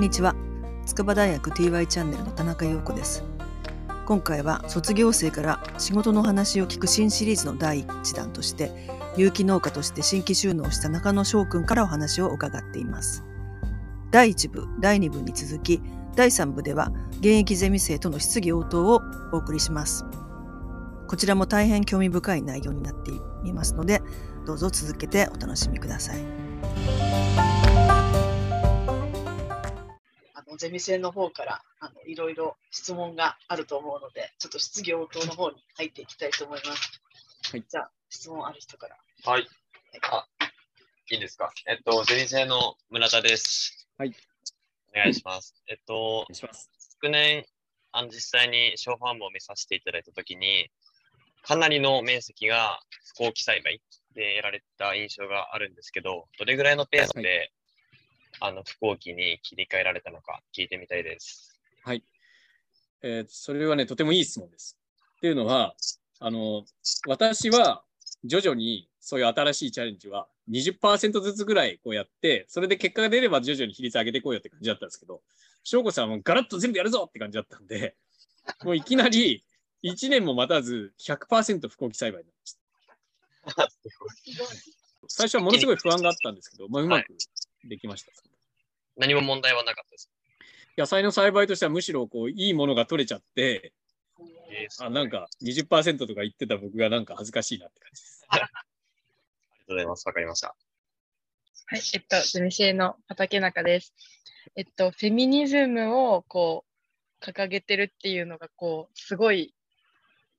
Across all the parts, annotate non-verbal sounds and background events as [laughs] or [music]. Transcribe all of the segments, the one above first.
んにちは。筑波大学 TY チャンネルの田中陽子です。今回は卒業生から仕事の話を聞く新シリーズの第1弾として有機農家として新規収納した中野翔くんからお話を伺っています。第1部第2部に続き第3部では現役ゼミ生との質疑応答をお送りします。こちらも大変興味深い内容になっていますのでどうぞ続けてお楽しみください。ゼミ生の方からあのいろいろ質問があると思うので、ちょっと質疑応答の方に入っていきたいと思います。はい、じゃあ、質問ある人から。はい。あ、いいですか？えっと、ゼミ生の村田です。はい。お願いします。えっと、昨年、あの実際に小ファームを見させていただいたときに、かなりの面積が不耕起栽培でやられた印象があるんですけど、どれぐらいのペースであの、飛行機に切り替えられたのか聞いてみたいです。はい。えー、それはね、とてもいい質問です。っていうのは、あの、私は徐々にそういう新しいチャレンジは20%ずつぐらいこうやって、それで結果が出れば徐々に比率上げていこうよって感じだったんですけど、翔子さんはガラッと全部やるぞって感じだったんで、[laughs] もういきなり1年も待たず100%不幸期栽培になりました。[laughs] 最初はものすごい不安があったんですけど、まあ、うまくできました。何も問題はなかったです。野菜の栽培としてはむしろこういいものが取れちゃって、えー、あなんか20%とか言ってた僕がなんか恥ずかしいなって感じです。[laughs] ありがとうございます。わかりました。はい、えっと、ゼミシエの畑中です。えっと、フェミニズムをこう掲げてるっていうのがこうすごい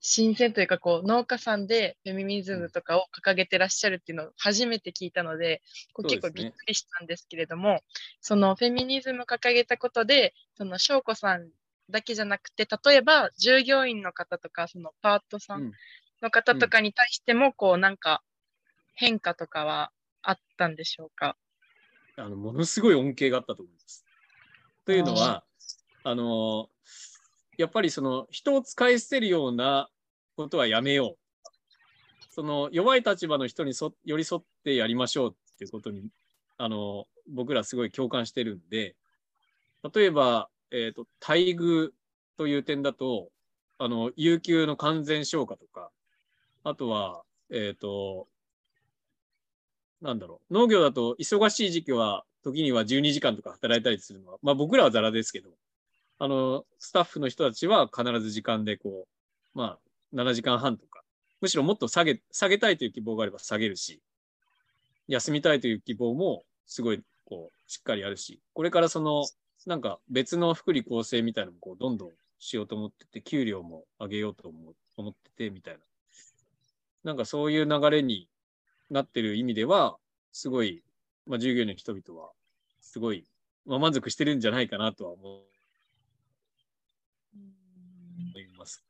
新鮮というかこう農家さんでフェミニズムとかを掲げてらっしゃるっていうのを初めて聞いたのでこう結構びっくりしたんですけれどもそ、ね,、のフェミニズムを掲げたことでその翔子さんだけじゃなくて例えば従業員の方とかそのパートさんの方とかに対してもこうなんか変化とかはあったんでしょうか？あのものすごい恩恵があったと思います。というのはあのやっぱりその人を使い捨てるようなことはやめよう。その弱い立場の人にそ寄り添ってやりましょうっていうことにあの僕らすごい共感してるんで。例えば、えーと、待遇という点だとあの有給の完全消化とか。あとは、えっ、ー、となんだろう。農業だと忙しい時期は時には12時間とか働いたりするのは、まあ、僕らはざらですけど。あのスタッフの人たちは必ず時間でこうまあ7時間半とか、むしろもっと下げ、下げたいという希望があれば下げるし、休みたいという希望もすごいこうしっかりあるし、これからそのなんか別の福利厚生みたいなのもこうどんどんしようと思ってて、給料も上げようと思思っててみたいな。なんかそういう流れになってる意味では、すごい、まあ、従業員の人々は、すごい、まあ、満足してるんじゃないかなとは思います。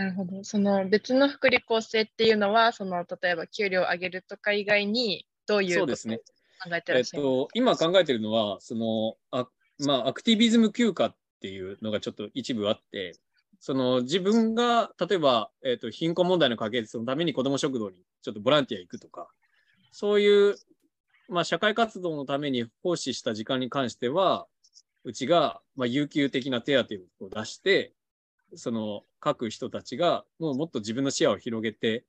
なるほど。その別の福利厚生っていうのは、その例えば給料を上げるとか以外に、どういうことを考えてらっしゃる、ね、えっと、今考えてるのは、そのあまあ、アクティビズム休暇っていうのがちょっと一部あって、その自分が例えば、えーと、貧困問題の解決のために子ども食堂にちょっとボランティア行くとか、そういう、まあ、社会活動のために奉仕した時間に関しては、うちが、まあ、有給的な手当を出して、その書く人たちがもうもっと自分の視野を広げて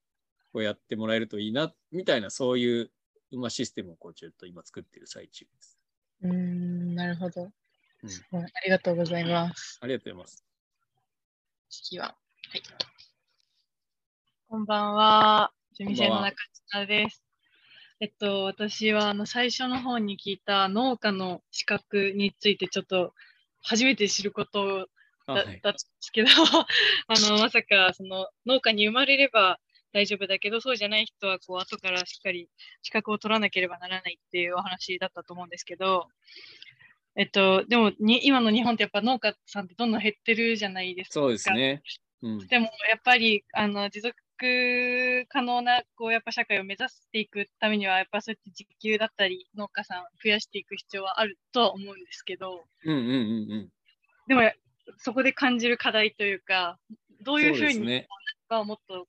こうやってもらえるといいなみたいなそういう、まあ、システムをこうちょっと今作っている最中です。うんなるほど、うん、ありがとうございます。ありがとうございます。次は、はい。こんばんは。ゼミ生の中島です。えっと、私はあの最初の方に聞いた農家の資格についてちょっと初めて知ることだ,、だったんですけど [laughs] あのまさかその農家に生まれれば大丈夫だけどそうじゃない人はこう後からしっかり資格を取らなければならないっていうお話だったと思うんですけど、えっと、でもに今の日本ってやっぱ農家さんってどんどん減ってるじゃないですか。そうですね。うん、でもやっぱりあの持続可能なこうやっぱ社会を目指していくためにはやっぱそうやって時給だったり農家さん増やしていく必要はあるとは思うんですけど、うんうんうんうん、でもそこで感じる課題というか、どういうふうに、ね、もっと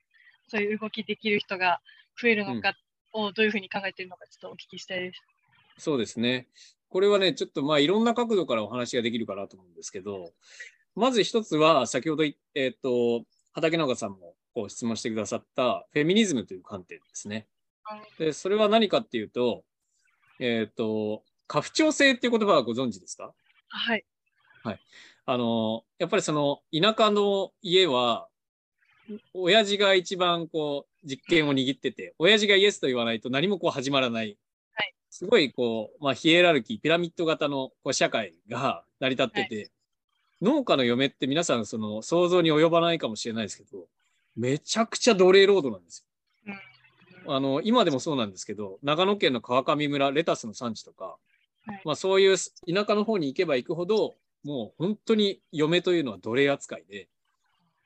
そういう動きできる人が増えるのかをどういうふうに考えているのか、ちょっとお聞きしたいです。そうですね。これはね、ちょっとまあいろんな角度からお話ができるかなと思うんですけど、まず一つは、先ほど、えっ、ー、と、畠中さんもこう質問してくださったフェミニズムという観点ですね。で、それは何かっていうと、えっ、ー、と、家父長制っていう言葉はご存知ですか？はい。はい。あの、やっぱりその田舎の家は、親父が一番こう実権を握ってて、親父がイエスと言わないと何もこう始まらない。はい、すごいこう、まあ、ヒエラルキー、ピラミッド型のこう社会が成り立ってて、はい、農家の嫁って皆さんその想像に及ばないかもしれないですけど、めちゃくちゃ奴隷労働なんですよ。うん、あの今でもそうなんですけど、長野県の川上村、レタスの産地とか、はい、まあ、そういう田舎の方に行けば行くほど、もう本当に嫁というのは奴隷扱いで、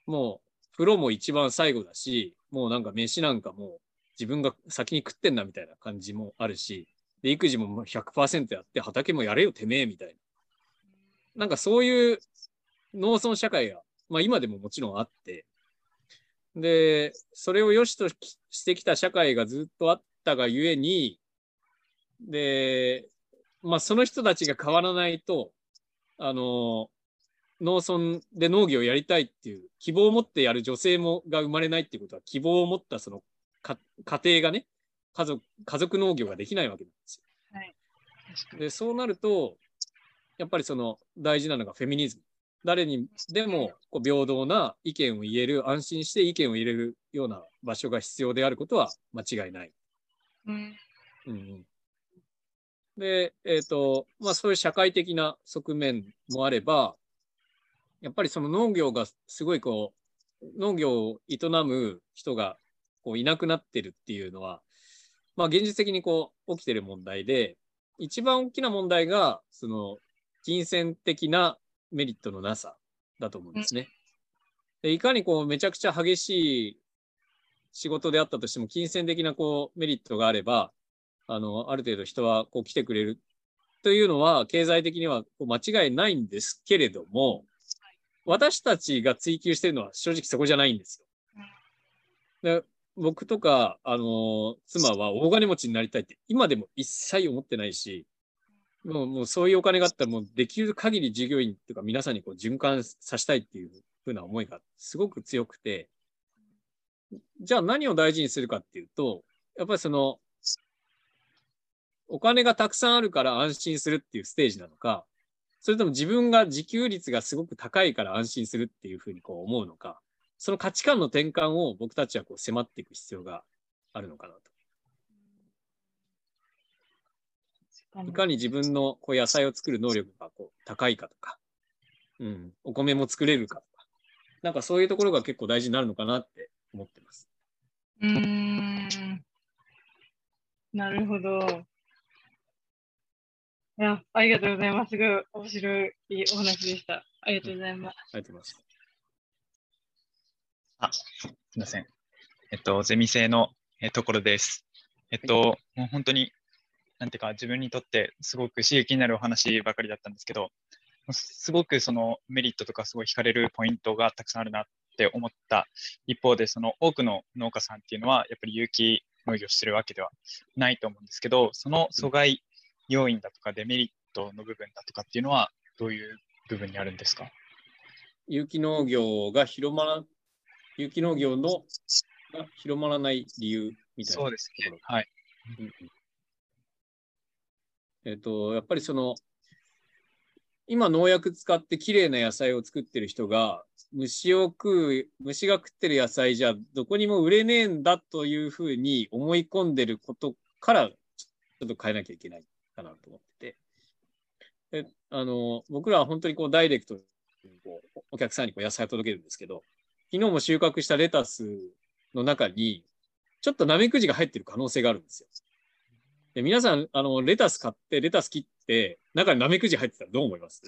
もう風呂も一番最後だし、もうなんか飯なんかもう自分が先に食ってんなみたいな感じもあるし、で育児も100%やって畑もやれよてめえみたいな。なんかそういう農村社会が、まあ今でももちろんあって、で、それを良しとしてきた社会がずっとあったがゆえに、で、まあその人たちが変わらないと、あの、農村で農業をやりたいっていう希望を持ってやる女性もが生まれないっていうことは希望を持ったその家庭がね家族家族農業ができないわけなんですよ。はい、でそうなるとやっぱりその大事なのがフェミニズム。誰にでもこう平等な意見を言える安心して意見を入れるような場所が必要であることは間違いない。うん、うん、で、えっ、ー、とまあ、そういう社会的な側面もあればやっぱりその農業がすごいこう、農業を営む人がこういなくなってるっていうのは、まあ現実的にこう起きてる問題で、一番大きな問題が、その金銭的なメリットのなさだと思うんですね。でいかにこうめちゃくちゃ激しい仕事であったとしても、金銭的なこうメリットがあれば、あの、ある程度人はこう来てくれる。というのは、経済的にはこう間違いないんですけれども、私たちが追求してるのは正直そこじゃないんですよ。で僕とか、あの妻は大金持ちになりたいって今でも一切思ってないし、もうもうそういうお金があったらもうできる限り従業員とか皆さんにこう循環させたいっていうふうな思いがすごく強くて、じゃあ何を大事にするかっていうと、やっぱりその、お金がたくさんあるから安心するっていうステージなのか、それとも自分が自給率がすごく高いから安心するっていうふうにこう思うのか、その価値観の転換を僕たちはこう迫っていく必要があるのかなと。いかに自分のこう野菜を作る能力がこう高いかとか、うん、お米も作れるかとか、なんかそういうところが結構大事になるのかなって思ってます。うん、なるほど。いや、ありがとうございます。すごい面白いお話でした。ありがとうございます。ありがとうございます。あ、すみません。えっと、ゼミ生のところです。えっと、もう本当に、なんていうか、自分にとってすごく刺激になるお話ばかりだったんですけど、すごくそのメリットとかすごい惹かれるポイントがたくさんあるなって思った一方で、その多くの農家さんっていうのは、やっぱり有機農業してるわけではないと思うんですけど、その阻害要因だとかデメリットの部分だとかっていうのはどういう部分にあるんですか？有機農業が広まら有機農業のが広まらない理由みたいなそうですね。はい。えっ、と、やっぱりその、今農薬使ってきれいな野菜を作ってる人が、虫を食う、虫が食ってる野菜じゃどこにも売れねえんだというふうに思い込んでることからちょっと変えなきゃいけない。かなと思ってて。であの僕らは本当にこうダイレクトにこうお客さんにこう野菜を届けるんですけど、昨日も収穫したレタスの中に、ちょっとナメクジが入ってる可能性があるんですよ。で皆さん、あの、レタス買って、レタス切って、中にナメクジ入ってたらどう思います？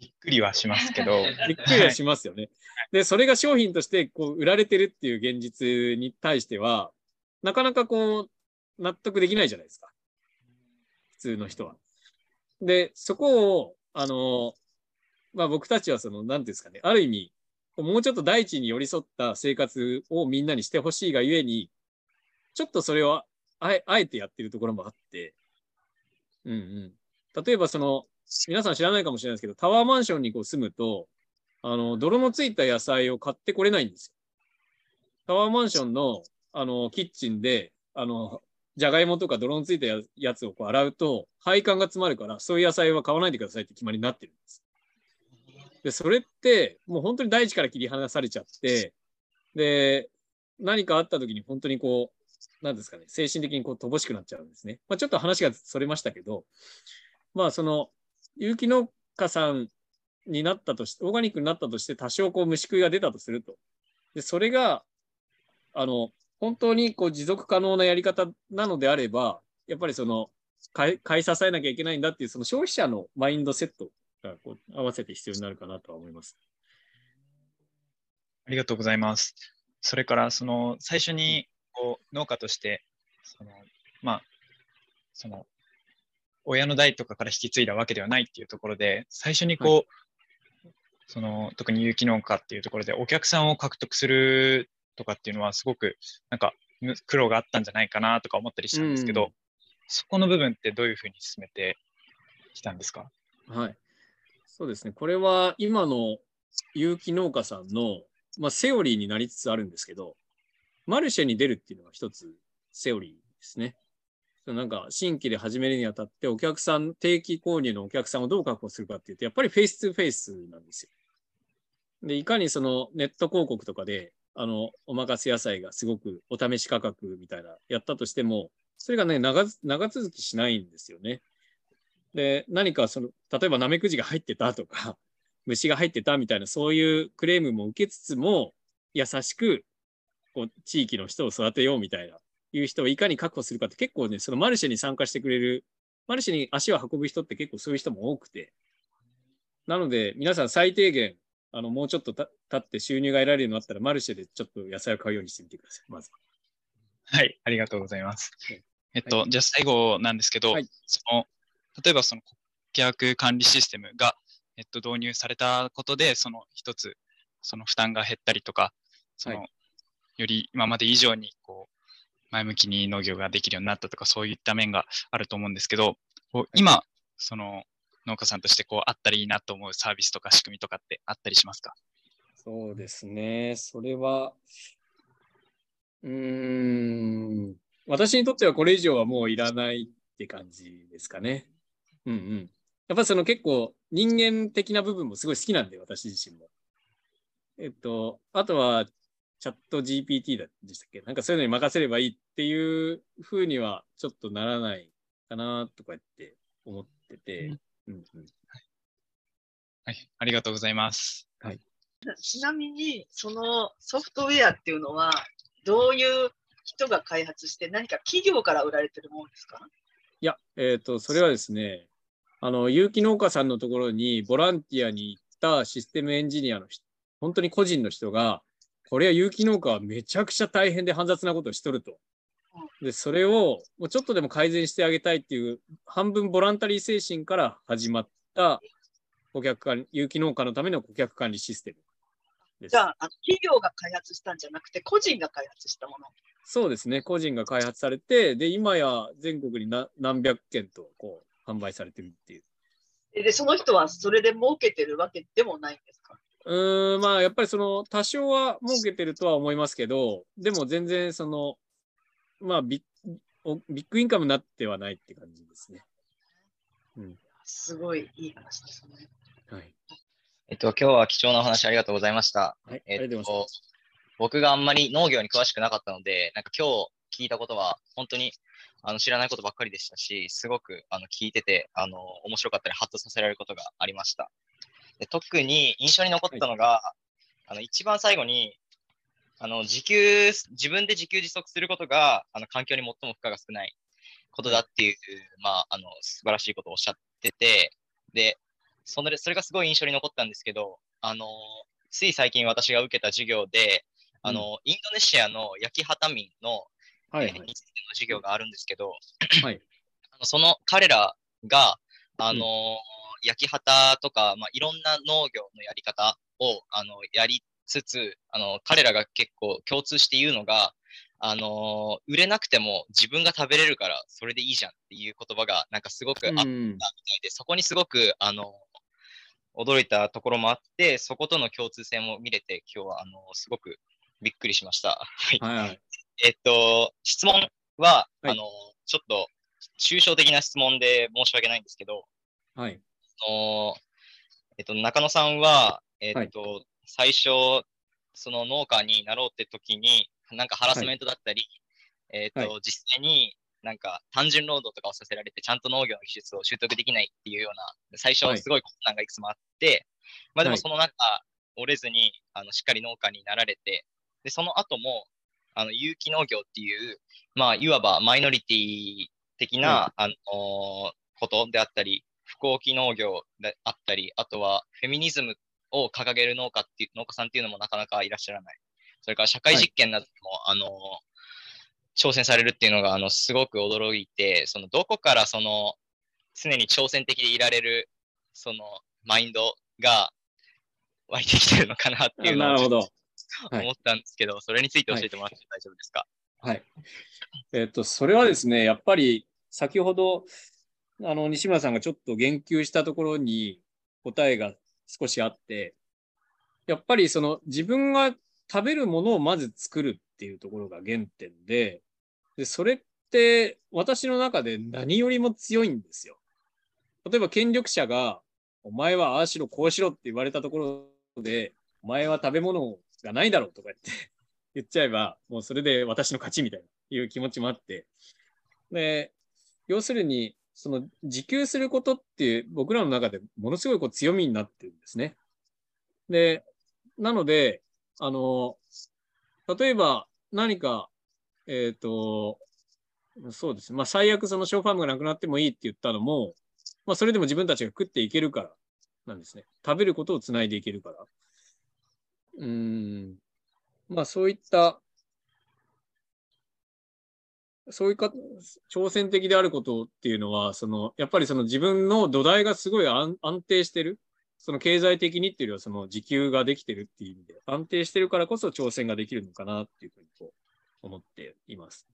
びっくりはしますけど。[laughs] びっくりはしますよね。で、それが商品としてこう売られてるっていう現実に対しては、なかなかこう、納得できないじゃないですか。通の人は。で、そこを、あの、まあ僕たちはその、なんですかね、ある意味、もうちょっと大地に寄り添った生活をみんなにしてほしいがゆえに、ちょっとそれをあえあえてやってるところもあって、うんうん。例えばその、皆さん知らないかもしれないですけど、タワーマンションにこう住むと、あの、泥のついた野菜を買ってこれないんですよ。タワーマンションの、あの、キッチンで、あの、じゃがいもとか泥のついたやつをこう洗うと、配管が詰まるから、そういう野菜は買わないでくださいって決まりになってるんです。で、それって、もう本当に大地から切り離されちゃって、で、何かあった時に本当にこう、なんですかね、精神的にこう乏しくなっちゃうんですね。まあ、ちょっと話がそれましたけど、まあ、その、有機農家さんになったとして、オーガニックになったとして、多少こう虫食いが出たとすると。で、それが、あの、本当にこう持続可能なやり方なのであれば、やっぱりその、買い買い支えなきゃいけないんだっていう、その消費者のマインドセットがこう合わせて必要になるかなとは思います。ありがとうございます。それから、その、最初にこう農家として、その、まあ、その、親の代とかから引き継いだわけではないっていうところで、最初にこう、はい、その特に有機農家っていうところでお客さんを獲得するとかっていうのはすごくなんか苦労があったんじゃないかなとか思ったりしたんですけど、うん、そこの部分ってどういうふうに進めてきたんですか？はい。そうですね。これは今の有機農家さんの、まあ、セオリーになりつつあるんですけど、マルシェに出るっていうのが一つセオリーですね。なんか新規で始めるにあたってお客さん、定期購入のお客さんをどう確保するかっていうと、やっぱりフェイス2フェイスなんですよ。で、いかにそのネット広告とかで、あの、お任せ野菜がすごくお試し価格みたいなやったとしても、それがね、長長続きしないんですよね。で、何かその、例えばナメクジが入ってたとか、[laughs] 虫が入ってたみたいな、そういうクレームも受けつつも、優しく、こう、地域の人を育てようみたいないう人をいかに確保するかって結構ね、そのマルシェに参加してくれる、マルシェに足を運ぶ人って結構そういう人も多くて、なので皆さん最低限、あの、もうちょっと経って収入が得られるようになったら、マルシェでちょっと野菜を買うようにしてみてください、まず。はい、ありがとうございます。はい、えっと、はい、じゃあ最後なんですけど、はい、その例えばその顧客管理システムが、えっと、導入されたことで、その一つ、その負担が減ったりとか、その、より今まで以上にこう前向きに農業ができるようになったとか、そういった面があると思うんですけど、今、その農家さんとしてこうあったらいいなと思うサービスとか仕組みとかってあったりしますか？そうですね。それは、うーん、私にとってはこれ以上はもういらないって感じですかね。うんうん。やっぱその結構人間的な部分もすごい好きなんで、私自身も。えっと、あとはチャット GPT でしたっけ？なんかそういうのに任せればいいっていうふうにはちょっとならないかなとかって思ってて、うんうん。はい、ありがとうございます。はい、ちなみに、そのソフトウェアっていうのは、どういう人が開発して、何か企業から売られてるものですか？いや、えっ、ー、と、それはですね、あの、有機農家さんのところにボランティアに行ったシステムエンジニアの人、本当に個人の人が、これは有機農家はめちゃくちゃ大変で煩雑なことをしとると。で、それをもうちょっとでも改善してあげたいっていう半分ボランタリー精神から始まった顧客管有機農家のための顧客管理システムです。じゃあ、企業が開発したんじゃなくて、個人が開発したものそうですね、個人が開発されて、で、今や全国に何百件とこう販売されてるっていう。で、その人はそれで儲けてるわけでもないんですか？うん、まあ、やっぱりその、多少は儲けてるとは思いますけど、でも全然その、まあビッ、ビッグインカムになってはないって感じですね。うん。すごいいい話ですね。はい。えっと、今日は貴重なお話ありがとうございました。はい、えっと、僕があんまり農業に詳しくなかったので、なんか今日聞いたことは、本当にあの知らないことばっかりでしたし、すごくあの聞いてて、あの面白かったり、ハッとさせられることがありました。で特に印象に残ったのが、はい、あの一番最後に、あの自給、自分で自給自足することがあの環境に最も負荷が少ないことだっていう、まあ、あの素晴らしいことをおっしゃってて、で、それそれがすごい印象に残ったんですけど、あのつい最近私が受けた授業で、あの、うん、インドネシアの焼き畑民の、はいはい、えー、の授業があるんですけど、はい、あのその彼らが、あのー焼き畑とか、まあ、いろんな農業のやり方をあのやりつつあの彼らが結構共通して言うのがあのー売れなくても自分が食べれるからそれでいいじゃんっていう言葉がなんかすごくあったみたいで、そこにすごく、あの驚いたところもあって、そことの共通性も見れて、今日はあのすごくびっくりしました。はいはいはい。えっと、質問は、はいあのちょっと抽象的な質問で申し訳ないんですけど、はい。あのえっと、中野さんは、えっと、最初、その農家になろうって時に、なんかハラスメントだったり、えっと、は実際になんか単純労働とかをさせられて、ちゃんと農業の技術を習得できないっていうような、最初はい。すごい困難がいくつもあって、まあではい。もその中、折れずに、あの、しっかり農家になられて、で、その後も、あの、有機農業っていう、まあ、いわばマイノリティ的な、あのことであったり、不幸期農業であったり、あとはフェミニズムを掲げる農家っていう農家さんっていうのもなかなかいらっしゃらない。それから社会実験なども、あの挑戦されるっていうのがあのすごく驚いて、そのどこからその常に挑戦的でいられるそのマインドが湧いてきてるのかなっていうのを思ったんですけど、それについて教えてもらって大丈夫ですか、はい。えっと、それはですね、やっぱり先ほど、あの、西村さんがちょっと言及したところに答えが少しあって、やっぱりその自分が食べるものをまず作るっていうところが原点で、で、それって私の中で何よりも強いんですよ。例えば権力者が、お前はああしろこうしろって言われたところで、お前は食べ物がないだろうとか言って [laughs] 言っちゃえば、もうそれで私の勝ちみたいないう気持ちもあって。で、要するに、その自給することって僕らの中でものすごいこう強みになってるんですね。で、なので、あの、例えば何か、えっ、と、そうですね。まあ最悪そのショーファームがなくなってもいいって言ったのも、まあそれでも自分たちが食っていけるからなんですね。食べることをつないでいけるから。うん。まあそういった、そういうか、挑戦的であることっていうのは、その、やっぱりその自分の土台がすごい安定してる。その経済的にっていうよりは、その自給ができてるっていう意味で、安定してるからこそ挑戦ができるのかなっていうふうにこう思っています。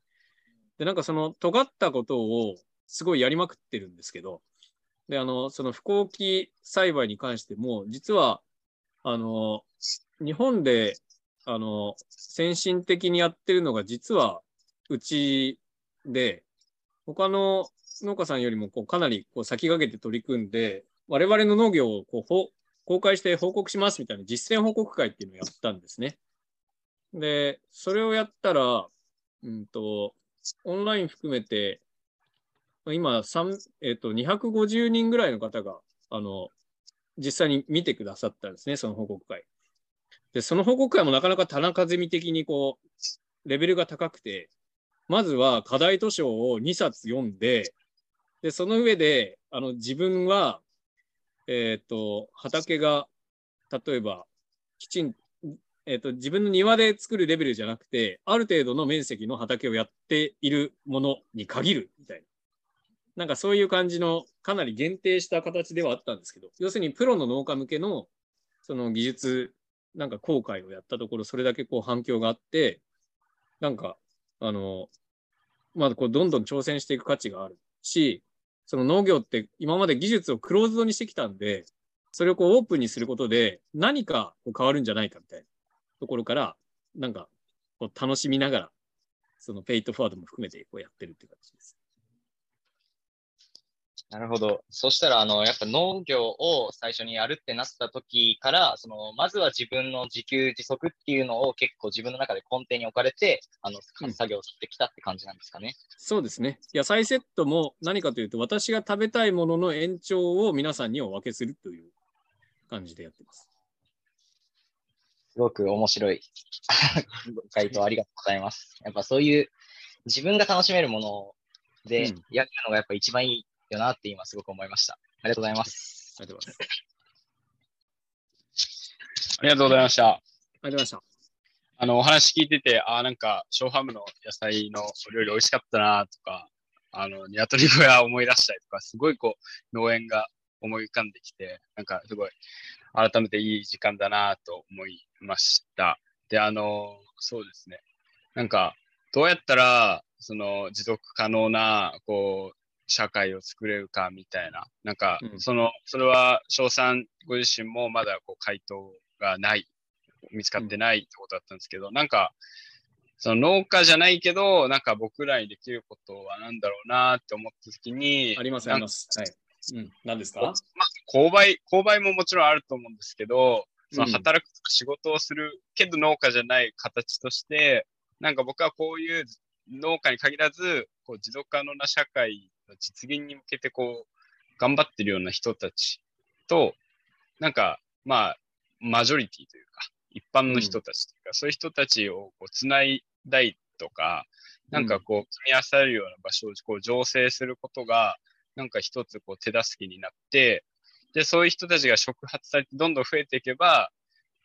で、なんかその尖ったことをすごいやりまくってるんですけど、で、あの、その不幸期栽培に関しても、実は、あの、日本で、あの、先進的にやってるのが実はうちで、他の農家さんよりもこうかなりこう先駆けて取り組んで、我々の農業をこうほ公開して報告しますみたいな実践報告会っていうのをやったんですね。で、それをやったら、うんと、オンライン含めて、今、えっと、250人ぐらいの方が、あの、実際に見てくださったんですね、その報告会。で、その報告会もなかなか田中ゼミ的にこう、レベルが高くて、まずは課題図書を2冊読んで、で、その上で、あの、自分は、えっ、と、畑が、例えば、きちん、えっ、と、自分の庭で作るレベルじゃなくて、ある程度の面積の畑をやっているものに限る、みたいな。なんかそういう感じの、かなり限定した形ではあったんですけど、要するにプロの農家向けの、その技術、なんか公開をやったところ、それだけこう反響があって、なんか、あの、まあ、こう、どんどん挑戦していく価値があるし、その農業って今まで技術をクローズドにしてきたんで、それをこうオープンにすることで何かこう変わるんじゃないかみたいなところから、なんかこう楽しみながら、そのペイトフォワードも含めてこうやってるって感じです。なるほど。そしたら、あの、やっぱ農業を最初にやるってなった時から、その、まずは自分の自給自足っていうのを結構自分の中で根底に置かれて、あの、うん作業してきたって感じなんですかね。そうですね。野菜セットも何かというと、私が食べたいものの延長を皆さんにお分けするという感じでやってます。すごく面白い [laughs] 回答ありがとうございます。やっぱそういう自分が楽しめるものでうんやるのがやっぱ一番いいよなって今すごく思いました。ありがとうございます。ありがとうございます。ありがとうございました。ありがとうございました。あの、お話聞いてて、あーなんか、ショーハムの野菜のお料理美味しかったなとか、あの、鶏小屋思い出したりとか、すごいこう、農園が思い浮かんできて、なんかすごい、改めていい時間だなと思いました。で、あの、そうですね。なんか、どうやったら、その持続可能な、こう、社会を作れるかみたいな、なんか、その、それは、翔さんご自身もまだこう回答がない、見つかってないってことだったんですけど、なんか、その農家じゃないけど、なんか僕らにできることは何だろうなって思った時に。あります、あります。はい。うん、何ですか？まあ、購買、購買ももちろんあると思うんですけど、その働く仕事をするけど農家じゃない形として、なんか僕はこういう農家に限らず、こう持続可能な社会の実現に向けてこう、頑張ってるような人たちと、なんか、まあ、マジョリティというか、一般の人たちというか、うん、そういう人たちをこうつないだいとか、なんかこう、組み合わされるような場所をこう醸成することが、なんか一つこう手助けになって、で、そういう人たちが触発されてどんどん増えていけば、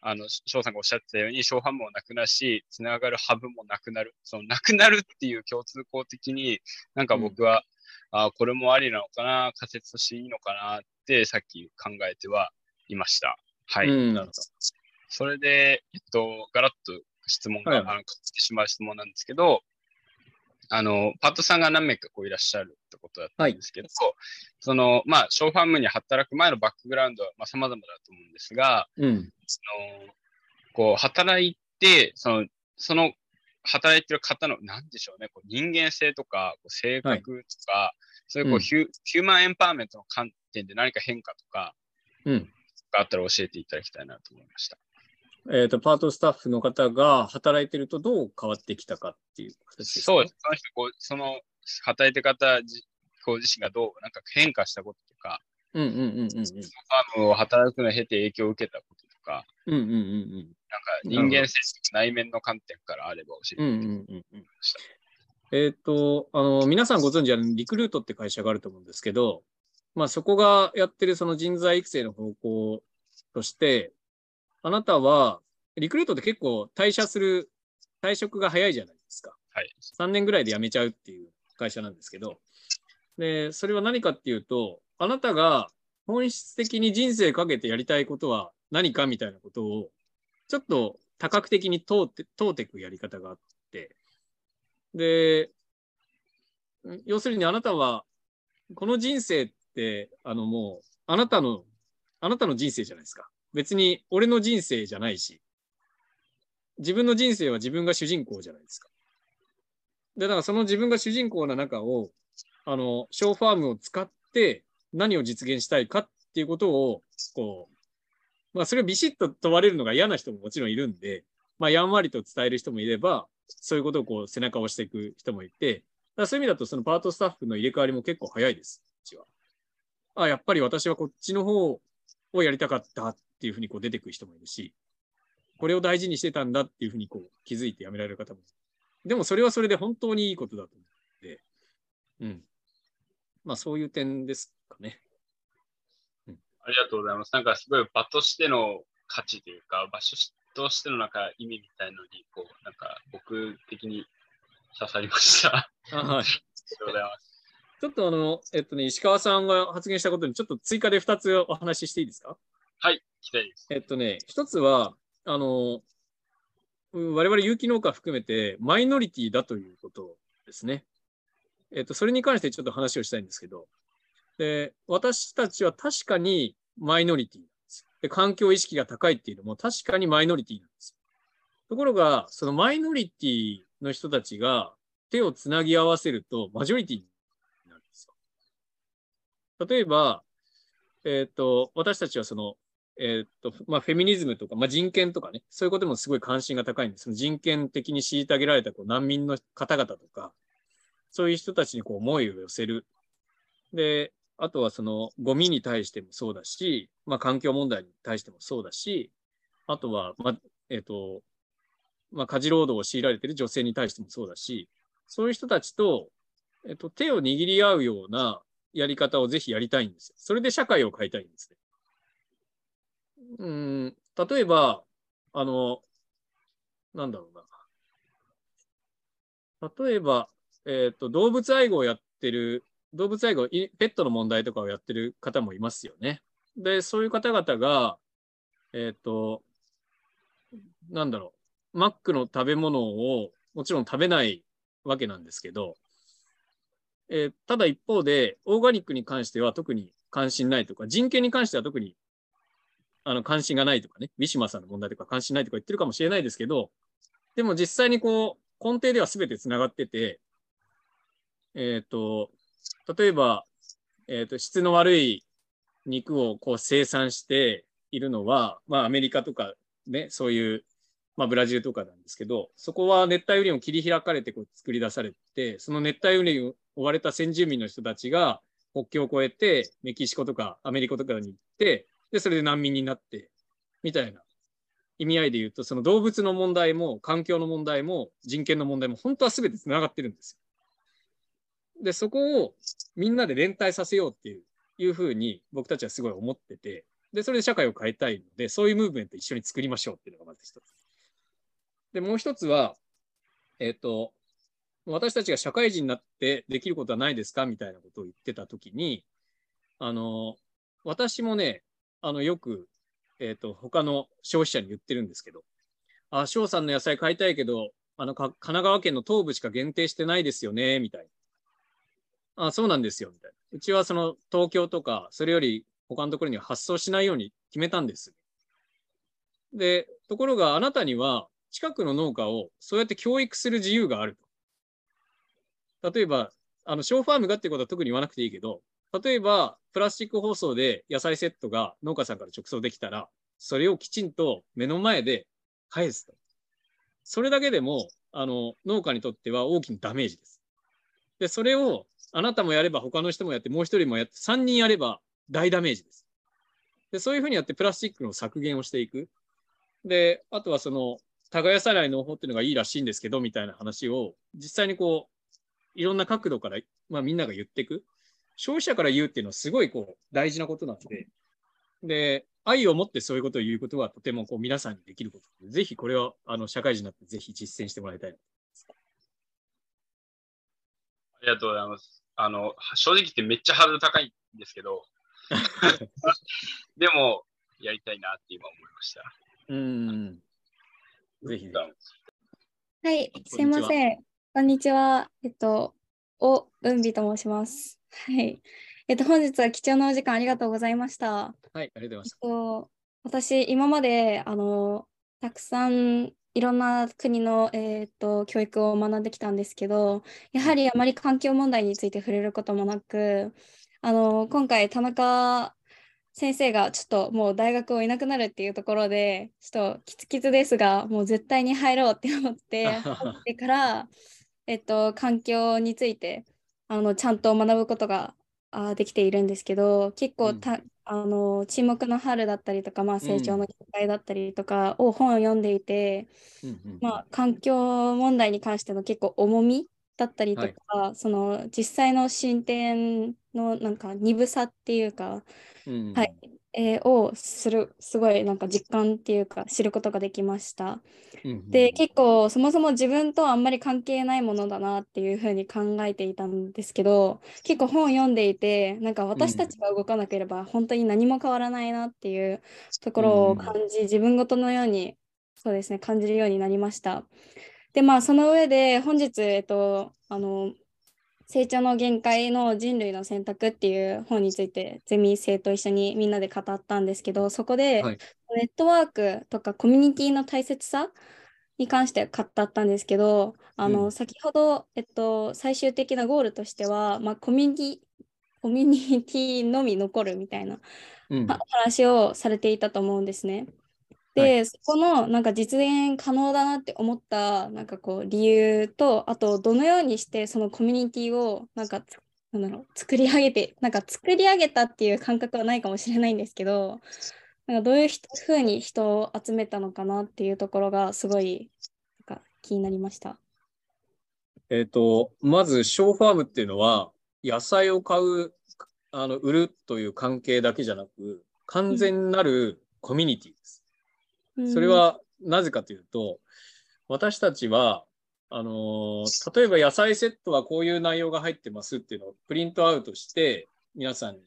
あの、翔さんがおっしゃってたように、小販もなくなるし、つながるハブもなくなる。その、なくなるっていう共通項的に、なんか僕は、うん、あこれもありなのかな、仮説としていいのかなって、さっき考えてはいました。はい。うん、それで、えっと、ガラッと質問が、はい、あの、かってしまう質問なんですけど、あの、パートさんが何名かこういらっしゃるってことだったんですけど、はい、その、まあ、ショーファームに働く前のバックグラウンドは、まあ、様々だと思うんですが、うん、その、こう、働いて、その、その、働いてる方の、なんでしょうね、こう人間性とか、こう性格とか、はい、そういうこう、うん、ヒュヒューマンエンパワーメントの観点で何か変化とか、うん、があったら教えていただきたいなと思いました。えっ、ー、と、パートスタッフの方が働いてるとどう変わってきたかっていう形ですそうです。その人、こう、その、働いてる方ご自身がどう、なんか変化したこととか、うんうんうんうん、うん。ファームを働くのを経て影響を受けたこか、うんうんうんうん。なんか人間性内面の観点からあれば教えて。えっ、ー、と、あの、皆さんご存知あるリクルートって会社があると思うんですけど、まあそこがやってるその人材育成の方向として、あなたは、リクルートって結構退社する、退職が早いじゃないですか。はい。3年ぐらいで辞めちゃうっていう会社なんですけど、で、それは何かっていうと、あなたが本質的に人生かけてやりたいことは何かみたいなことを、ちょっと多角的に問うて、問うていくやり方があって、で、要するにあなたは、この人生って、あのもう、あなたの、あなたの人生じゃないですか。別に俺の人生じゃないし、自分の人生は自分が主人公じゃないですか。で、だからその自分が主人公な中を、あの、ショーファームを使って何を実現したいかっていうことを、こう、まあそれをビシッと問われるのが嫌な人ももちろんいるんで、まあやんわりと伝える人もいれば、そういうことをこう背中を押していく人もいて、だそういう意味だとそのパートスタッフの入れ替わりも結構早いです、うちは。あ、やっぱり私はこっちの方をやりたかったっていうふうにこう出てくる人もいるし、これを大事にしてたんだっていうふうにこう気づいてやめられる方もいるでもそれはそれで本当にいいことだと思って、うん。まあそういう点ですかね。うん、ありがとうございます。なんかすごい場としての価値というか、場所としてのなんか意味みたいのに、こう、なんか僕的に刺さりました。あはい。ありがとうございます。ちょっとあの、えっとね、石川さんが発言したことにちょっと追加で2つお話ししていいですか？はい。きたいです。えっとね、一つは、あの、我々有機農家含めてマイノリティだということですね。えっと、それに関してちょっと話をしたいんですけど、で、私たちは確かにマイノリティなんですで。環境意識が高いっていうのも確かにマイノリティなんですところが、そのマイノリティの人たちが手をつなぎ合わせるとマジョリティになるんですよ。例えば、えっ、と、私たちはそのえー、っと、まあ、フェミニズムとか、まあ、人権とかね、そういうこともすごい関心が高いんです。人権的に虐げられたこう難民の方々とか、そういう人たちにこう思いを寄せる。で、あとはそのゴミに対してもそうだし、まあ、環境問題に対してもそうだし、あとは、まあ、えっ、と、まあ、家事労働を強いられている女性に対してもそうだし、そういう人たちと、えっ、と、手を握り合うようなやり方をぜひやりたいんですよ。それで社会を変えたいんですね。うん、例えば、あの、なんだろうな。例えば、えっ、ー、と、動物愛護をやってる、動物愛護、ペットの問題とかをやってる方もいますよね。で、そういう方々が、えっ、ー、と、なんだろう、マックの食べ物をもちろん食べないわけなんですけど、えー、ただ一方で、オーガニックに関しては特に関心ないとか、人権に関しては特にあの関心がないとかね、ウィシュマさんの問題とか関心ないとか言ってるかもしれないですけど、でも実際にこう、根底では全てつながってて、えっ、ー、と、例えば、えっ、ー、と、質の悪い肉をこう生産しているのは、まあアメリカとかね、そういう、まあブラジルとかなんですけど、そこは熱帯雨林を切り開かれてこう作り出されて、その熱帯雨林を追われた先住民の人たちが国境を越えてメキシコとかアメリカとかに行って、で、それで難民になって、みたいな意味合いで言うと、その動物の問題も環境の問題も人権の問題も本当は全てつながってるんですよ。で、そこをみんなで連帯させようっていういうふうに僕たちはすごい思ってて、で、それで社会を変えたいので、そういうムーブメント一緒に作りましょうっていうのがまず一つ。で、もう一つは、えっ、ー、と、私たちが社会人になってできることはないですかみたいなことを言ってたときに、あの、私もね、あの、よく、えっ、ー、と、他の消費者に言ってるんですけど、あ、翔さんの野菜買いたいけど、あの、神奈川県の東部しか限定してないですよね、みたいな。あ、そうなんですよ、みたいな。うちはその東京とか、それより他のところには発送しないように決めたんです。で、ところがあなたには近くの農家をそうやって教育する自由があると。例えば、あの、ショーファームがってことは特に言わなくていいけど、例えば、プラスチック包装で野菜セットが農家さんから直送できたら、それをきちんと目の前で返すと。それだけでも、あの、農家にとっては大きなダメージです。で、それをあなたもやれば他の人もやって、もう一人もやって、3人やれば大ダメージです。で、そういうふうにやってプラスチックの削減をしていく。で、あとはその、耕さない農法っていうのがいいらしいんですけど、みたいな話を、実際にこう、いろんな角度から、まあ、みんなが言っていく。消費者から言うっていうのはすごいこう大事なことなので、で、愛を持ってそういうことを言うことはとてもこう皆さんにできることで、ぜひこれはあの社会人になってぜひ実践してもらいたいりがとうございます。あの、正直言ってめっちゃハードル高いんですけど、[laughs] でも、やりたいなって今思いました。うん。ぜひ。はい、すいません。こんにちは。えっと、お、うんびと申します。はい。えっと、本日は貴重なお時間ありがとうございました。はい、ありがとうございました。えっと、私、今まで、あの、たくさんいろんな国の、えーと、教育を学んできたんですけど、やはりあまり環境問題について触れることもなく、あの今回、田中先生がちょっともう大学をいなくなるっていうところで、ちょっとキツキツですが、もう絶対に入ろうって思って入ってから、えっと、環境についてあのちゃんと学ぶことができているんですけど、結構た、うん。あの沈黙の春だったりとか、まあ、成長の機会だったりとかを本を読んでいて、うん、まあ、環境問題に関しての結構重みだったりとか、はい、その実際の進展のなんか鈍さっていうか、うん、はい、えー、をするすごいなんか実感っていうか知ることができました。うんうん、で結構そもそも自分とあんまり関係ないものだなっていうふうに考えていたんですけど結構本を読んでいてなんか私たちが動かなければ本当に何も変わらないなっていうところを感じ、うん、自分ごとのようにそうですね感じるようになりました。でまあその上で本日えっとあの成長の限界の人類の選択っていう本についてゼミ生と一緒にみんなで語ったんですけどそこでネットワークとかコミュニティの大切さに関して語ったんですけどあの、うん、先ほど、えっと、最終的なゴールとしては、まあ、コミュニティコミュニティのみ残るみたいな、うん、話をされていたと思うんですね。で、はい、そこのなんか実現可能だなって思ったなんかこう理由とあとどのようにしてそのコミュニティをなんかなんだろう作り上げてなんか作り上げたっていう感覚はないかもしれないんですけどなんかどういうふうに人を集めたのかなっていうところがすごいなんか気になりました。えっ、とまずショーファームっていうのは野菜を買うあの売るという関係だけじゃなく完全なるコミュニティです。それはなぜかというと、私たちは、あのー、例えば野菜セットはこういう内容が入ってますっていうのをプリントアウトして、皆さんに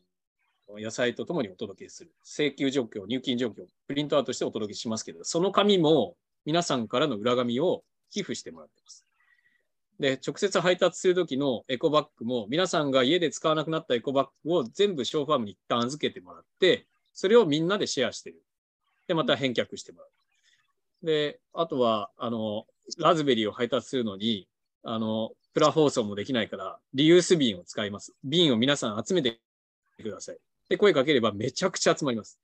野菜とともにお届けする。請求状況、入金状況、プリントアウトしてお届けしますけど、その紙も皆さんからの裏紙を寄付してもらってます。で、直接配達するときのエコバッグも、皆さんが家で使わなくなったエコバッグを全部ショーファームに一旦預けてもらって、それをみんなでシェアしてる。で、また返却してもらう。で、あとは、あの、ラズベリーを配達するのに、あの、プラ包装もできないから、リユース瓶を使います。瓶を皆さん集めてください。で、声かければめちゃくちゃ集まります。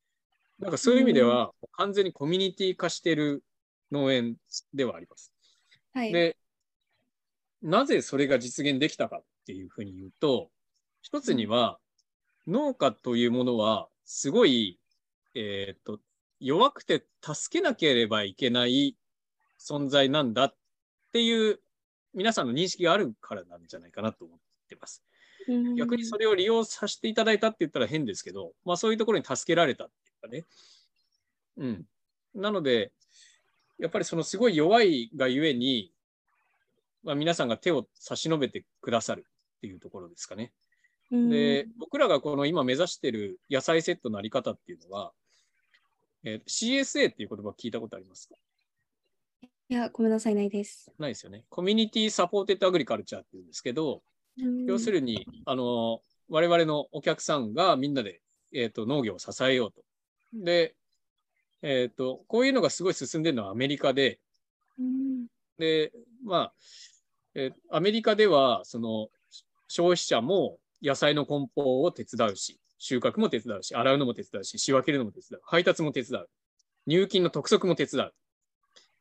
なんかそういう意味では、完全にコミュニティ化してる農園ではあります。はい、で、なぜそれが実現できたかっていうふうに言うと、一つには、農家というものは、すごい、えっ、と、弱くて助けなければいけない存在なんだっていう皆さんの認識があるからなんじゃないかなと思ってます。逆にそれを利用させていただいたって言ったら変ですけど、まあそういうところに助けられたっていうかね。うん。なので、やっぱりそのすごい弱いがゆえに、まあ、皆さんが手を差し伸べてくださるっていうところですかね。で、僕らがこの今目指している野菜セットのあり方っていうのは、えー、CSA っていう言葉聞いたことありますか？いや、ごめんなさい、ないです。ないですよね。コミュニティサポーテッドアグリカルチャーっていうんですけど、要するに、あの、我々のお客さんがみんなで、えーと、農業を支えようと。で、えっ、ー、と、こういうのがすごい進んでるのはアメリカで、で、まあ、えー、アメリカでは、その、消費者も野菜の梱包を手伝うし、収穫も手伝うし、洗うのも手伝うし、仕分けるのも手伝う、配達も手伝う、入金の督促も手伝う。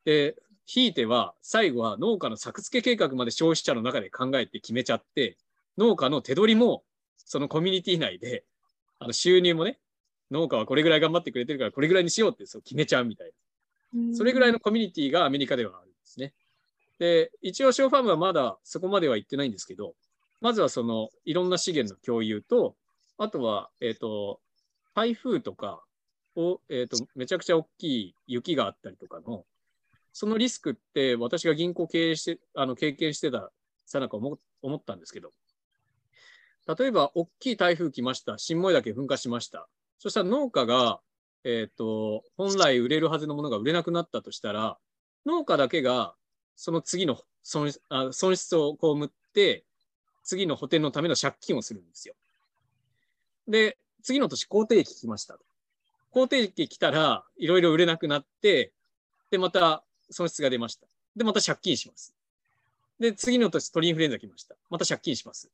で、ひいては、最後は農家の作付け計画まで消費者の中で考えて決めちゃって、農家の手取りも、そのコミュニティ内で、あの収入もね、農家はこれぐらい頑張ってくれてるから、これぐらいにしようってそう決めちゃうみたいな。それぐらいのコミュニティがアメリカではあるんですね。で、一応、ショーファームはまだそこまでは行ってないんですけど、まずはその、いろんな資源の共有と、あとは、えっ、ー、と、台風とかを、えっ、ー、と、めちゃくちゃ大きい雪があったりとかの、そのリスクって私が銀行経営して、あの経験してたさなか思思ったんですけど、例えば大きい台風来ました、新燃岳噴火しました。そしたら農家が、えっ、ー、と、本来売れるはずのものが売れなくなったとしたら、農家だけがその次の損あ損失を被って、次の補填のための借金をするんですよ。で、次の年、工程期来ました。工程期来たら、いろいろ売れなくなって、で、また損失が出ました。で、また借金します。で、次の年鳥インフルエンザ来ました。また借金します。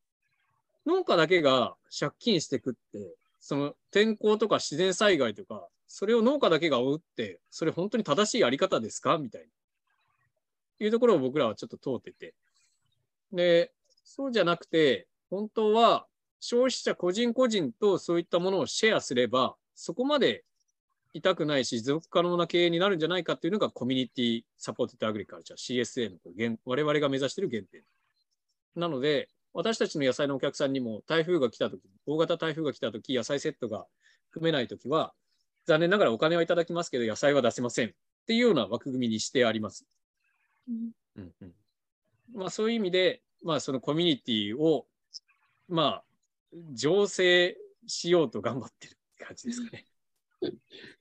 農家だけが借金してくって、その天候とか自然災害とか、それを農家だけが負って、それ本当に正しいあり方ですか？みたいな。いうところを僕らはちょっと通ってて。で、そうじゃなくて、本当は消費者個人個人とそういったものをシェアすれば、そこまで痛くないし、持続可能な経営になるんじゃないかっていうのがコミュニティサポーテッドアグリカルチャー CSA の我々が目指している原点。なので、私たちの野菜のお客さんにも台風が来たとき、大型台風が来たとき、野菜セットが組めないときは、残念ながらお金はいただきますけど、野菜は出せませんっていうような枠組みにしてあります。うんうんまあ、そういう意味で、まあ、そのコミュニティを、まあ、醸成しようと頑張ってるって感じですかね。[laughs]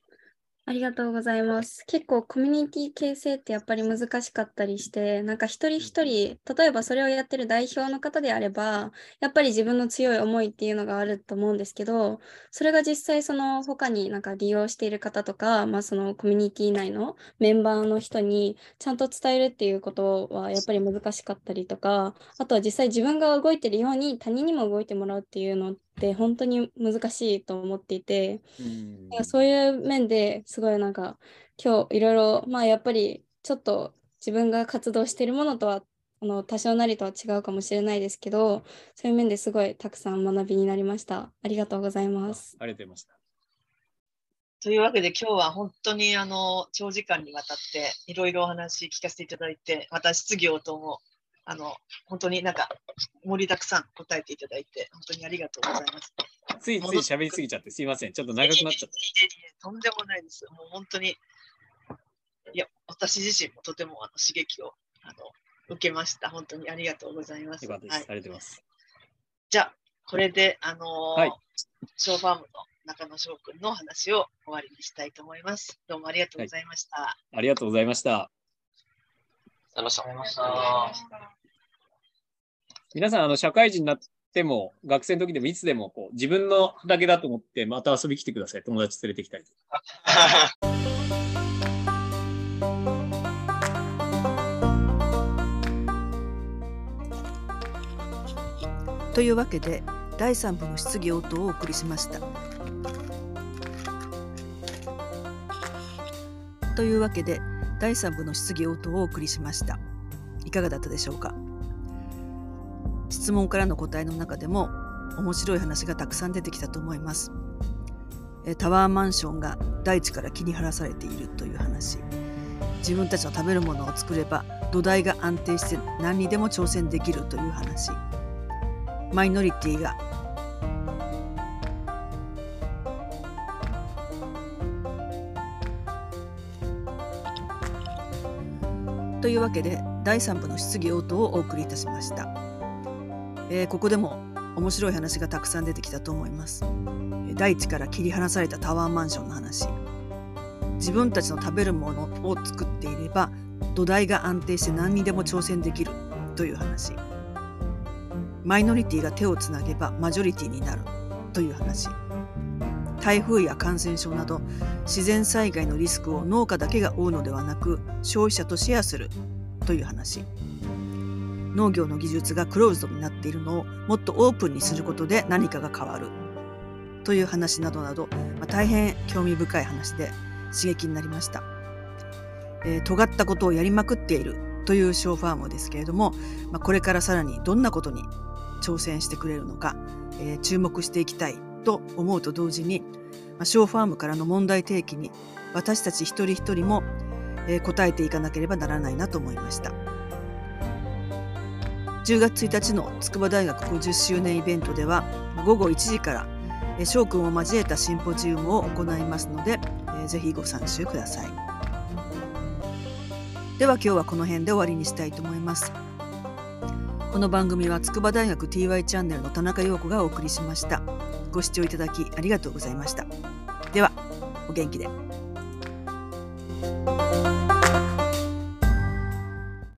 ありがとうございます。結構コミュニティ形成ってやっぱり難しかったりして、なんか一人一人、例えばそれをやってる代表の方であれば、やっぱり自分の強い思いっていうのがあると思うんですけど、それが実際その他になんか利用している方とか、まあそのコミュニティ内のメンバーの人にちゃんと伝えるっていうことはやっぱり難しかったりとか、あとは実際自分が動いてるように他人にも動いてもらうっていうのって本当に難しいと思っていて、うん、そういう面ですごいなんか今日いろいろまあやっぱりちょっと自分が活動しているものとはあの多少なりとは違うかもしれないですけどそういう面ですごいたくさん学びになりました。ありがとうございます。ありがとうございました。というわけで今日は本当にあの長時間にわたっていろいろお話聞かせていただいてまた質疑応答もあの、本当になんか盛りだくさん答えていただいて、本当にありがとうございます。ついつい喋りすぎちゃってすいません。ちょっと長くなっちゃった。とんでもないです。もう本当に、いや、私自身もとてもあの刺激をあの受けました。本当にありがとうございます。よかったです。はい、ありがとうございます。じゃあ、これで、あのー、はい、ショーファームの中野翔君の話を終わりにしたいと思います。どうもありがとうございました。はい、ありがとうございました。ありがとうございました。皆さん、あの、社会人になっても、学生の時でも、いつでも、こう、自分の畑だと思って、また遊び来てください。友達連れてきたり。[laughs] というわけで第3部の質疑応答をお送りしました。というわけで第3部の質疑応答をお送りしました。いかがだったでしょうか？質問からの答えの中でも面白い話がたくさん出てきたと思います。タワーマンションが大地から切り離されているという話。自分たちの食べるものを作れば土台が安定して何にでも挑戦できるという話。マイノリティがというわけで第3部の質疑応答をお送りいたしました、えー、ここでも面白い話がたくさん出てきたと思います。大地から切り離されたタワーマンションの話。自分たちの食べるものを作っていれば土台が安定して何にでも挑戦できる。という話。マイノリティが手をつなげばマジョリティになる。という話。台風や感染症など自然災害のリスクを農家だけが負うのではなく消費者とシェアする。という話。農業の技術がクローズドになっているのをもっとオープンにすることで何かが変わる。という話などなど、まあ、大変興味深い話で刺激になりました、えー、尖ったことをやりまくっている。というショーファームですけれども、まあ、これからさらにどんなことに挑戦してくれるのか、えー、注目していきたい。と思うと同時に、まあ、ショーファームからの問題提起に私たち一人一人も、えー、答えていかなければならないなと思いました。10月1日の筑波大学50周年イベントでは午後1時から翔くんを交えたシンポジウムを行いますので、えー、ぜひご参集くださいでは今日はこの辺で終わりにしたいと思いますこの番組は筑波大学 TY チャンネルの田中陽子がお送りしました。ご視聴いただきありがとうございました。では、お元気で。